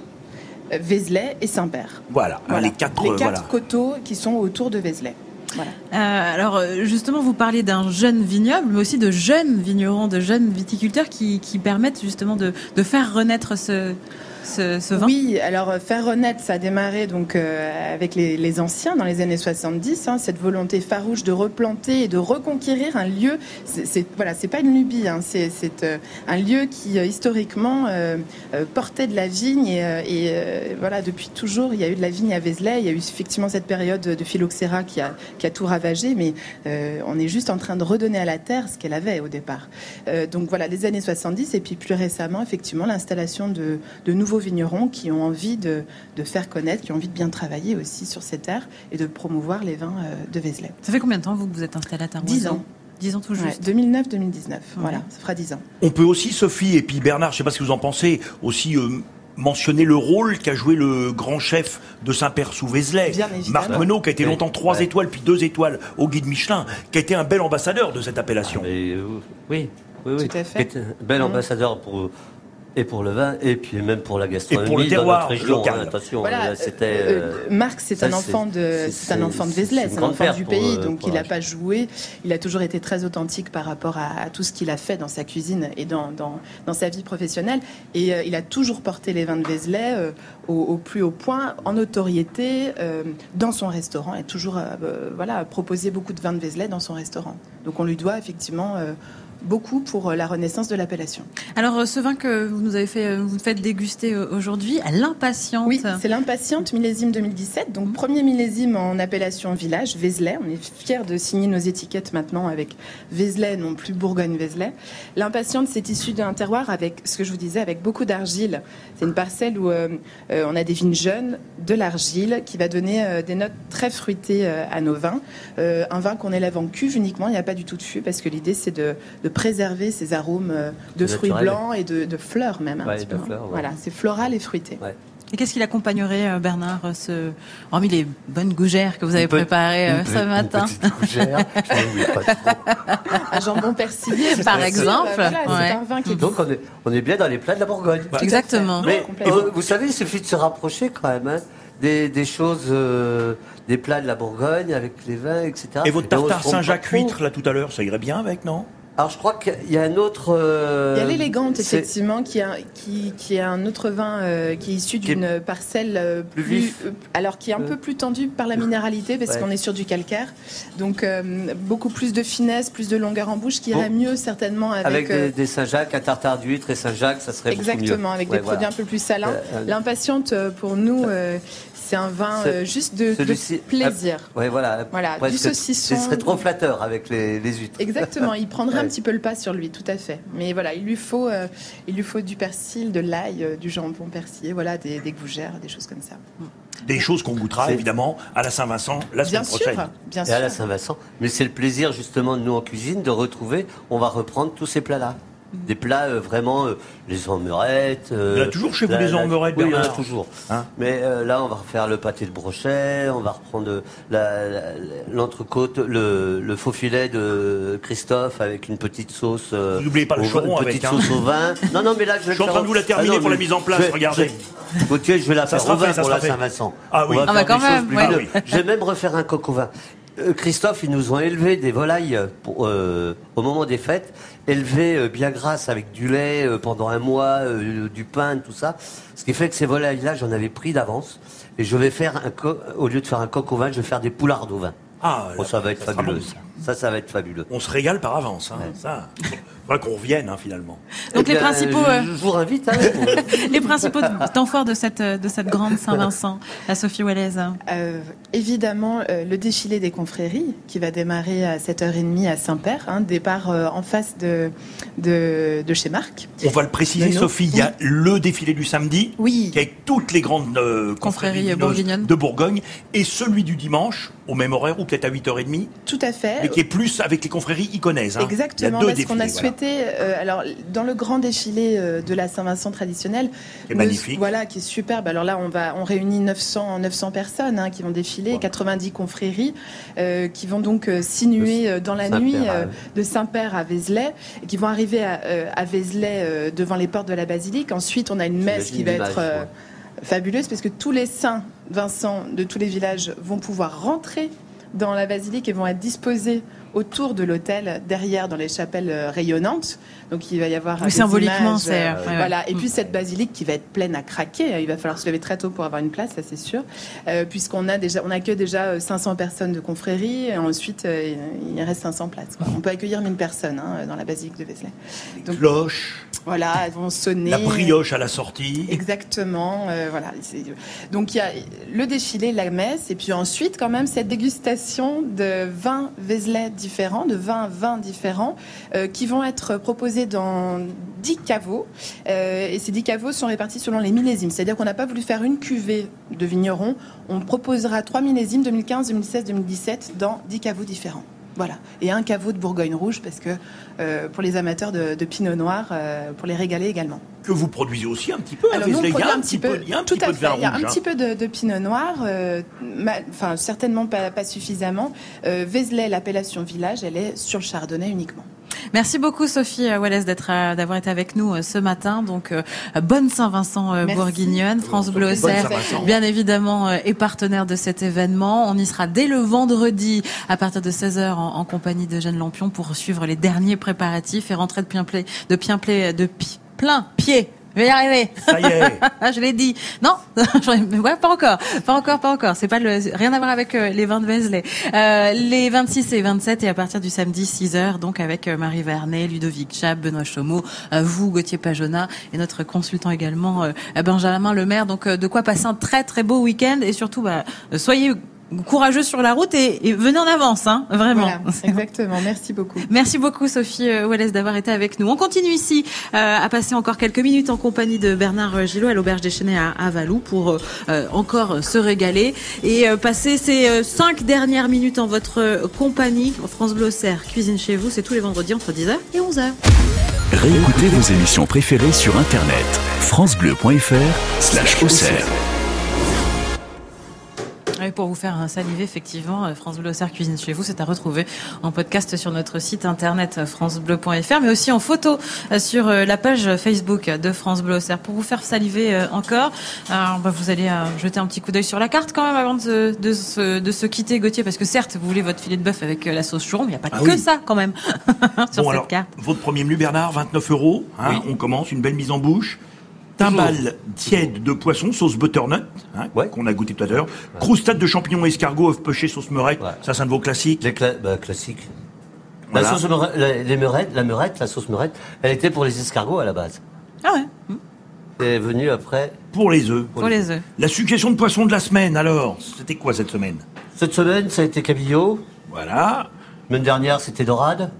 Vézelay et Saint-Père. Voilà, les quatre, les quatre coteaux qui sont autour de Vézelay. Euh, alors justement, vous parlez d'un jeune vignoble, mais aussi de jeunes vignerons, de jeunes viticulteurs qui, permettent justement de, de faire renaître ce, oui, alors euh, faire renaître, ça a démarré donc euh, avec les, anciens dans les années 70, hein, cette volonté farouche de replanter et de reconquérir un lieu. C'est voilà, pas une lubie, hein, c'est euh, un lieu qui historiquement portait de la vigne et, voilà depuis toujours il y a eu de la vigne à Vézelay. Il y a eu effectivement cette période de phylloxéra qui a, tout ravagé, mais on est juste en train de redonner à la terre ce qu'elle avait au départ. donc voilà, les années 70 et puis plus récemment effectivement l'installation de nouveaux vignerons qui ont envie de, faire connaître, qui ont envie de bien travailler aussi sur ces terres et de promouvoir les vins euh, de Vézelay. Ça fait combien de temps vous que vous êtes installé à Tarouanneau 10 ans. 10 ans tout juste. 2009-2019, voilà, ça fera 10 ans. On peut aussi, Sophie et puis Bernard, je ne sais pas ce que vous en pensez, aussi euh, mentionner le rôle qu'a joué le grand chef de Saint-Père sous Vézelay, Marc Menot, qui a été longtemps 3 étoiles puis 2 étoiles au guide Michelin, qui a été un bel ambassadeur de cette appellation. Ah, euh, oui, oui, oui. Tout à fait. Un bel mmh. ambassadeur pour et pour le vin, et puis même pour la gastronomie et pour le terroir dans notre région. Hein, attention, voilà, c'était. Euh, euh, Marc, c'est un enfant de, c'est un enfant de Vézelay, c'est un enfant du pays, euh, donc il n'a pas joué. Il a toujours été très authentique par rapport à, tout ce qu'il a fait dans sa cuisine et dans, dans, dans sa vie professionnelle. Et il a toujours porté les vins de Vézelay au, plus haut point, en notoriété, dans son restaurant, et toujours voilà proposé beaucoup de vins de Vézelay dans son restaurant. Donc on lui doit effectivement beaucoup pour euh, la renaissance de l'appellation. Alors, euh, ce vin que vous nous avez fait, euh, vous faites déguster aujourd'hui, l'impatiente. Oui, c'est l'impatiente millésime 2017, donc premier millésime en appellation village, Vézelay. On est fiers de signer nos étiquettes maintenant avec Vézelay, non plus Bourgogne-Vézelay. L'impatiente, c'est issu d'un terroir avec, ce que je vous disais, avec beaucoup d'argile. C'est une parcelle où on a des vignes jeunes, de l'argile, qui va donner des notes très fruitées à nos vins. un vin qu'on élève en cuve uniquement, il n'y a pas du tout de fût, parce que l'idée, c'est de de préserver ces arômes euh, de fruits blancs et de, fleurs même. Un petit peu, hein. Voilà, c'est floral et fruité. Et qu'est-ce qu'il accompagnerait, euh, Bernard, euh, ce... hormis les bonnes gougères que vous avez préparées ce matin Un jambon persillé, par exemple. C'est un vin qui Donc on est, on est, bien dans les plats de la Bourgogne. Exactement. Mais vous, savez, il suffit de se rapprocher quand même. Hein, des, choses, des plats de la Bourgogne avec les vins, etc. Et votre tartare Saint-Jacques huître, là, tout à l'heure, ça irait bien avec, non? Alors je crois qu'il y a un autre. Euh, il y a l'élégante effectivement qui, a, qui, qui est un autre vin euh, qui est issu d'une parcelle euh, plus, vif. alors qui est un peu plus tendu par la minéralité parce qu'on est sur du calcaire, donc beaucoup plus de finesse, plus de longueur en bouche, qui irait mieux certainement avec. Avec des, Saint-Jacques, un tartare d'huître et Saint-Jacques, ça serait exactement avec des produits un peu plus salins. L'impatiente pour nous, c'est un vin euh, juste de, plaisir. Oui, voilà. Voilà, du saucisson. Ce serait trop flatteur avec les, huîtres. Exactement, il prendrait un petit peu le pas sur lui, tout à fait. Mais voilà, il lui faut, euh, il lui faut du persil, de l'ail, euh, du jambon persillé, voilà, des, gougères, des choses comme ça. Des choses qu'on goûtera évidemment à la Saint-Vincent la semaine bien prochaine. Sûr, bien Et à la Saint-Vincent. Mais c'est le plaisir justement de nous en cuisine de retrouver, on va reprendre tous ces plats-là des plats euh, vraiment euh, les emmerettes. Euh, il y a toujours chez vous les emmerettes, Oui, il y en a toujours. Hein Mais là, on va refaire le pâté de brochet, on va reprendre l'entrecôte, le, faux filet de Christophe avec une petite sauce. N'oubliez pas le choron une petite hein. sauce au vin. Non, non, mais là, je, je suis en train de vous la terminer ah pour la mise en place. regardez. Gauthier, je vais la faire au vin pour la Saint-Vincent. Ah oui. On va, ah, quand même. Je vais même refaire un coq au vin. Christophe, ils nous ont élevé des volailles pour, au moment des fêtes élevé euh, bien grasse avec du lait euh, pendant un mois, euh, du pain, tout ça. Ce qui fait que ces volailles-là, j'en avais pris d'avance. Et je vais faire un au lieu de faire un coq au vin, je vais faire des poulards au vin. Ah, oh, ça va être fabuleux. Ça. ça. va être fabuleux. On se régale par avance. Hein, ça. Faudra qu'on revienne, hein, finalement. Donc Eh les bien, principaux, Je, euh, je vous invite. Hein, les principaux temps forts de cette, de cette grande Saint-Vincent, la Sophie Wallace. Euh, évidemment, euh, le défilé des confréries qui va démarrer à 7h30 à Saint-Père, hein, départ euh, en face de, de, de chez Marc. On va le préciser. Sophie, il y a le défilé du samedi, Oui. qui est avec toutes les grandes euh, Confréries confréries de Bourgogne, et celui du dimanche, au même horaire, ou peut-être à 8h30, Tout à fait. Qui est plus avec les confréries iconaises. hein. Exactement, parce qu'on a voilà. souhaité, euh, alors dans le grand défilé euh, de la Saint-Vincent traditionnelle, Qui est magnifique. voilà, qui est superbe. Alors là, on va, on réunit 900, 900 personnes hein, qui vont défiler, 90 confréries euh, qui vont donc euh, sinuer euh, dans la nuit de Saint-Père à Vézelay, et qui vont arriver à, à Vézelay devant les portes de la basilique. Ensuite, on a une messe qui va être ouais. fabuleuse parce que tous les saints Vincent de tous les villages vont pouvoir rentrer dans la basilique et vont être disposés autour de l'hôtel, derrière dans les chapelles euh, rayonnantes. Donc il va y avoir Oui, symboliquement, c'est, euh, ouais, ouais. voilà. Et Mm. puis cette basilique qui va être pleine à craquer. Il va falloir se lever très tôt pour avoir une place, ça c'est sûr, Euh, puisqu'on a déjà, on accueille déjà euh, 500 personnes de confrérie. Et ensuite, euh, il reste 500 places. quoi. On peut accueillir 1000 personnes hein, dans la basilique de Vézelay. Les Donc- cloches, Voilà, elles vont sonner. la brioche à la sortie. Exactement, euh, voilà. Donc il y a le défilé, la messe, et puis ensuite quand même cette dégustation de 20 Vézelay différents, de 20 vins différents, euh, qui vont être proposés dans 10 caveaux. Euh, et ces 10 caveaux sont répartis selon les millésimes. C'est-à-dire qu'on n'a pas voulu faire une cuvée de vignerons. On proposera trois millésimes 2015, 2016, 2017 dans 10 caveaux différents. Voilà. Et un caveau de Bourgogne rouge parce que euh, pour les amateurs de, Pinot Noir, pour les régaler également. Que vous produisez aussi un petit peu à Alors nous, on. Il y a un petit peu, il y a un tout petit à peu de vin Il y a rouge. un hein. petit peu de, de pinot noir, euh, ma- enfin certainement pas, pas suffisamment. Euh, Vézelay, l'appellation village, elle est sur le chardonnay uniquement. Merci beaucoup Sophie euh, Wallace d'être euh, d'avoir été avec nous ce matin. Donc bonne Saint-Vincent bourguignonne, France Bleu bien évidemment est partenaire de cet événement. On y sera dès le vendredi à partir de 16h en, en compagnie de Jeanne Lampion pour suivre les derniers préparatifs et rentrer de pied de pi- plein pied. Je vais y arriver. Ça y est. Ah, je l'ai dit. Non, ouais, pas encore, pas encore, pas encore. C'est pas le, rien à voir avec euh, les vins de Vézelay. Euh, les 26 et 27 et à partir du samedi 6 heures, donc avec euh, Marie Vernet, Ludovic Chab, Benoît Chaumeau, euh, vous, Gauthier Pajona et notre consultant également Benjamin Lemaire. Donc de quoi passer un très très beau week-end et surtout, bah, soyez courageux sur la route et, et venez en avance, hein, vraiment. Voilà, exactement. Merci beaucoup. Merci beaucoup Sophie euh, Wallace d'avoir été avec nous. On continue ici euh, à passer encore quelques minutes en compagnie de Bernard euh, Gillot à l'auberge des Chênaies à, à Valou pour euh, encore se régaler et euh, passer ces euh, cinq dernières minutes en votre compagnie. France Bleu cuisine chez vous, c'est tous les vendredis entre 10h et 11h. Réécoutez vos émissions préférées sur Internet. francebleu.fr pour vous faire saliver, effectivement, euh, France Bleu Auxerre Cuisine chez vous, c'est à retrouver en podcast sur notre site internet euh, francebleu.fr, mais aussi en photo euh, sur la page Facebook de France Bleu Auxerre. Pour vous faire saliver encore, bah, vous allez jeter un petit coup d'œil sur la carte quand même avant de se, de se, de se quitter, Gauthier, parce que certes, vous voulez votre filet de bœuf avec la sauce chouron, mais il n'y a pas Ah que oui. ça quand même sur Bon, cette alors, carte. votre premier menu, Bernard, 29 euros. hein, On commence, une belle mise en bouche. Timbale tiède de poisson, sauce butternut, hein, Ouais. qu'on a goûté tout à l'heure. Croustade de champignons escargots, œufs pochés, sauce meurette. Ouais. Ça, c'est un de vos classiques. Les cla- bah, classiques. Voilà. La sauce meurette, la, les meurettes, la meurette, la sauce meurette, elle était pour les escargots à la base. Ah ouais, hum, Elle est venue après. Pour les œufs. pour les œufs. La suggestion de poisson de la semaine, alors C'était quoi cette semaine? Cette semaine, ça a été cabillaud. Voilà. Semaine dernière, c'était dorade.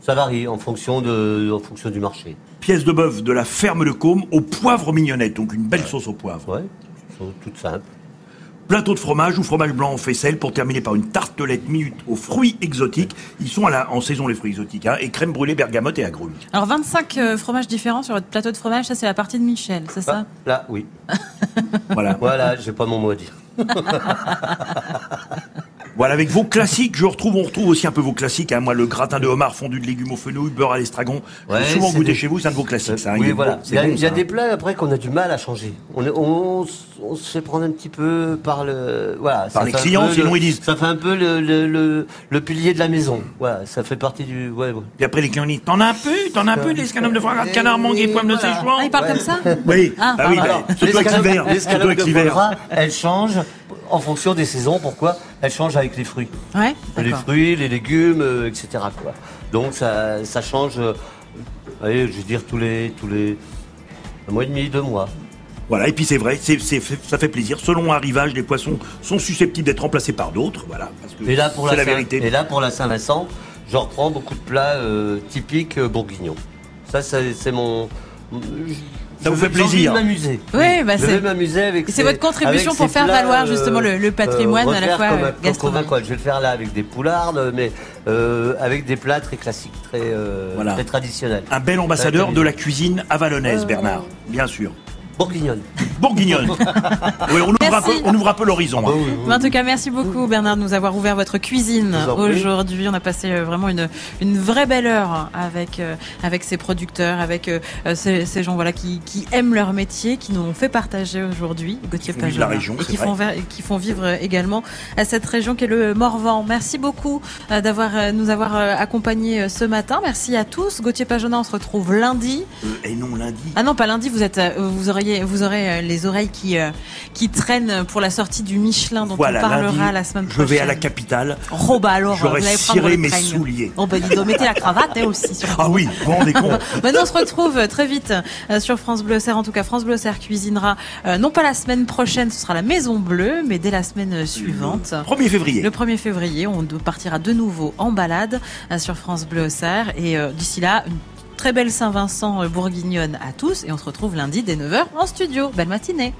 Ça varie en fonction, de, en fonction du marché. Pièce de bœuf de la ferme de Côme au poivre mignonnette, donc une belle sauce au poivre. Ouais, toutes simples. Plateau de fromage ou fromage blanc en faisselle pour terminer par une tartelette minute aux fruits exotiques. Ils sont à la, en saison les fruits exotiques. Hein, et crème brûlée, bergamote et agrumes. Alors 25 euh, fromages différents sur votre plateau de fromage, ça c'est la partie de Michel, c'est ça? Ah, là, oui. Voilà. Voilà, j'ai pas mon mot à dire. Voilà, avec vos classiques, je retrouve, on retrouve aussi un peu vos classiques. Hein. Moi, le gratin de homard fondu de légumes au fenouil, beurre à l'estragon. Ouais, J'ai souvent goûté des- chez vous, c'est un de vos classiques. Ça, hein. oui, voilà. Il y a, bon, il y a ça. des plats après qu'on a du mal à changer. On, se fait prendre un petit peu par le, voilà. ça les clients, sinon le- ils disent- Ça fait un peu le, le, le, le pilier de la maison. Voilà, ça fait partie du, ouais, ouais. Puis après, les clients disent T'en as un peu T'en as un peu l'escalope de foie de canard, mangue pomme de. Szechuan Ah, il parle comme ça Oui, Ah, bah oui, pardon. surtout avec l'escalope- gras, elle change en fonction des saisons. Pourquoi Elle change avec les fruits. Ouais, Les fruits, les légumes, euh, etc. Quoi. Donc ça, ça change euh, Allez, je veux dire tous les tous les un mois et demi, deux mois. Voilà, et puis c'est vrai, c'est, c'est- ça fait plaisir. Selon arrivage, les poissons sont susceptibles d'être remplacés par d'autres. Voilà, parce que Et là pour c'est la, la Saint- vérité. Et là pour la Saint-Vincent, je reprends beaucoup de plats euh, typiques bourguignons. Ça, c'est c'est mon. Ça vous fait plaisir. de m'amuser. Oui, bah je c'est- vais m'amuser avec. c'est ces- votre contribution pour faire plats, valoir, justement, le- le patrimoine, à la fois, euh, gastronomique. Je vais le faire là avec des poulardes, mais euh, avec des plats très classiques, très, euh, Voilà. très traditionnels. Un bel ambassadeur de la cuisine avalonnaise, Bernard, bien sûr. Bourguignonne. Bourguignonne. oui, on ouvre, un peu, on ouvre un peu l'horizon. hein. En tout cas, merci beaucoup Bernard de nous avoir ouvert votre cuisine aujourd'hui. On a passé euh, vraiment une, une vraie belle heure avec, euh, avec ces producteurs, avec euh, ces, ces gens voilà, qui, qui aiment leur métier, qui nous ont fait partager aujourd'hui, Gauthier Pajot, la région, et c'est qui font, qui font vivre également à cette région qui est le Morvan. Merci beaucoup euh, d'avoir euh, nous avoir euh, accompagnés euh, ce matin. Merci à tous. Gauthier Pajona, on se retrouve lundi. Euh, et non, lundi. Ah non, pas lundi, vous êtes, euh, vous auriez, vous aurez euh, les oreilles qui, euh, qui traînent pour la sortie du Michelin dont Voilà, on parlera lundi, la semaine je prochaine. vais à la capitale. Oh bah alors, J'aurais ciré le mes souliers. Oh bah dis donc, mettez la cravate hein, aussi. Sur Ah oui, vous rendez compte Maintenant, on se retrouve très vite euh, sur France Bleu Serre. En tout cas, France Bleu Serre cuisinera euh, non pas la semaine prochaine, ce sera la Maison Bleue, mais dès la semaine euh, suivante. 1er février. Le 1er février, on partira de nouveau en balade euh, sur France Bleu Serre. Et euh, d'ici là, une très belle Saint-Vincent euh, bourguignonne à tous. Et on se retrouve lundi dès 9h en studio. Belle matinée.